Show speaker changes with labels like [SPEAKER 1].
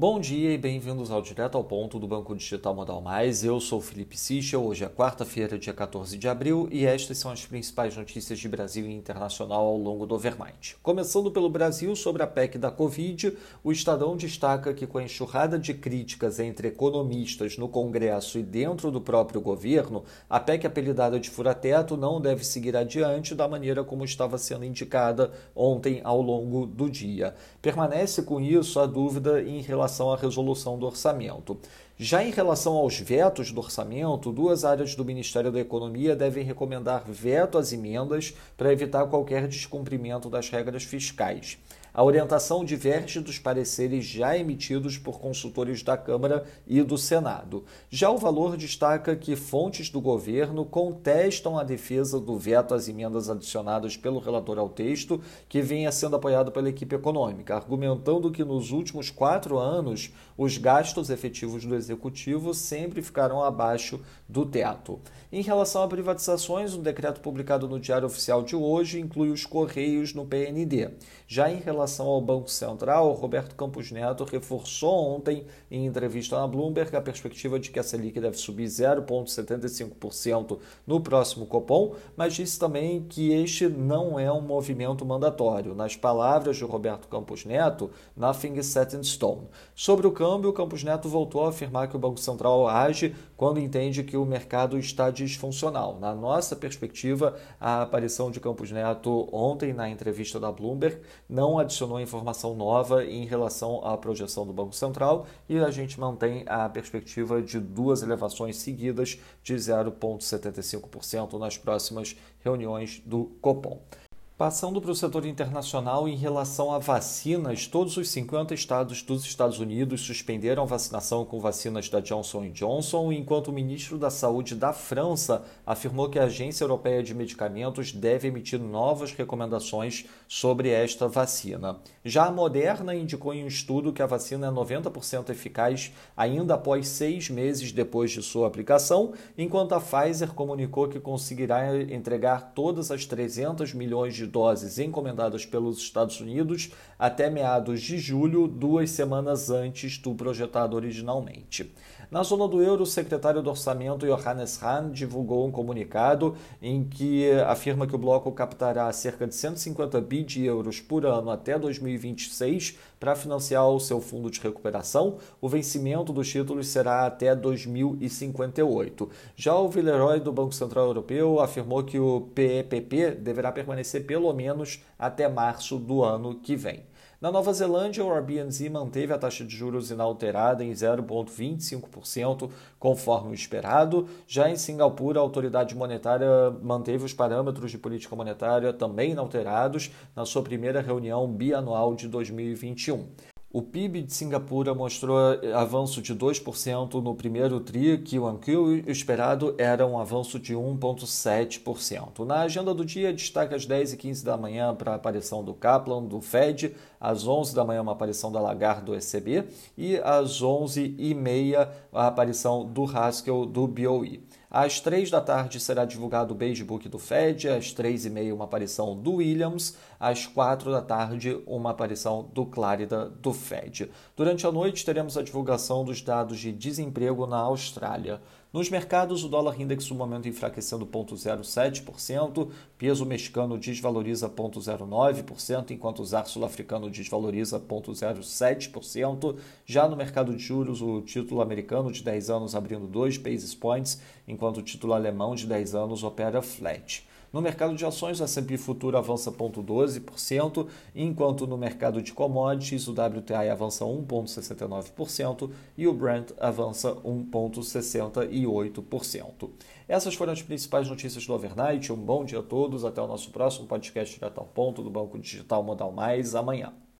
[SPEAKER 1] Bom dia e bem-vindos ao Direto ao Ponto do Banco Digital Modal Mais. Eu sou Felipe Sichel, hoje é quarta-feira, dia 14 de abril, e estas são as principais notícias de Brasil e internacional ao longo do overnight. Começando pelo Brasil, sobre a PEC da Covid, o Estadão destaca que com a enxurrada de críticas entre economistas no Congresso e dentro do próprio governo, a PEC apelidada de fura-teto não deve seguir adiante da maneira como estava sendo indicada ontem ao longo do dia. Permanece com isso a dúvida em relação relação à resolução do orçamento. Já em relação aos vetos do orçamento, duas áreas do Ministério da Economia devem recomendar veto às emendas para evitar qualquer descumprimento das regras fiscais. A orientação diverge dos pareceres já emitidos por consultores da Câmara e do Senado. Já o valor destaca que fontes do governo contestam a defesa do veto às emendas adicionadas pelo relator ao texto, que vinha sendo apoiado pela equipe econômica, argumentando que nos últimos quatro anos os gastos efetivos do executivo sempre ficaram abaixo do teto. Em relação a privatizações, um decreto publicado no Diário Oficial de hoje inclui os Correios no PND. Já em relação relação ao Banco Central, Roberto Campos Neto reforçou ontem, em entrevista na Bloomberg, a perspectiva de que a Selic deve subir 0,75% no próximo Copom, mas disse também que este não é um movimento mandatório. Nas palavras de Roberto Campos Neto, nothing is set in stone. Sobre o câmbio, Campos Neto voltou a afirmar que o Banco Central age quando entende que o mercado está disfuncional. Na nossa perspectiva, a aparição de Campos Neto ontem na entrevista da Bloomberg não adicionou informação nova em relação à projeção do Banco Central e a gente mantém a perspectiva de duas elevações seguidas de 0,75% nas próximas reuniões do Copom. Passando para o setor internacional, em relação a vacinas, todos os 50 estados dos Estados Unidos suspenderam vacinação com vacinas da Johnson Johnson, enquanto o ministro da Saúde da França afirmou que a Agência Europeia de Medicamentos deve emitir novas recomendações sobre esta vacina. Já a Moderna indicou em um estudo que a vacina é 90% eficaz ainda após seis meses depois de sua aplicação, enquanto a Pfizer comunicou que conseguirá entregar todas as 300 milhões de doses encomendadas pelos Estados Unidos até meados de julho, duas semanas antes do projetado originalmente. Na zona do euro, o secretário do Orçamento Johannes Hahn divulgou um comunicado em que afirma que o bloco captará cerca de 150 bi de euros por ano até 2026 para financiar o seu fundo de recuperação. O vencimento dos títulos será até 2058. Já o Villeroy do Banco Central Europeu afirmou que o PEPP deverá permanecer pelo menos até março do ano que vem. Na Nova Zelândia, o Airbnb manteve a taxa de juros inalterada em 0,25%, conforme o esperado. Já em Singapura, a autoridade monetária manteve os parâmetros de política monetária também inalterados na sua primeira reunião bianual de 2021. O PIB de Singapura mostrou avanço de 2% no primeiro TRI, que o o esperado era um avanço de 1,7%. Na agenda do dia, destaca às 10 e 15 da manhã para a aparição do Kaplan, do Fed, às 11 da manhã uma aparição da Lagarde, do ECB, e às 11 e meia a aparição do Haskell, do BOE. Às três da tarde será divulgado o Beige Book do Fed, às três e meia uma aparição do Williams, às quatro da tarde uma aparição do Clarida do Fed. Durante a noite teremos a divulgação dos dados de desemprego na Austrália. Nos mercados, o dólar index no momento enfraquecendo 0,07%, peso mexicano desvaloriza 0,09%, enquanto o ZAR sul-africano desvaloriza 0,07%. Já no mercado de juros, o título americano de 10 anos abrindo 2 basis points, enquanto o título alemão de 10 anos opera flat. No mercado de ações, o S&P Futuro avança 0,12%, enquanto no mercado de commodities, o WTI avança 1,69% e o Brent avança 1,68%. Essas foram as principais notícias do Overnight. Um bom dia a todos. Até o nosso próximo podcast direto ao ponto do Banco Digital Modal Mais amanhã.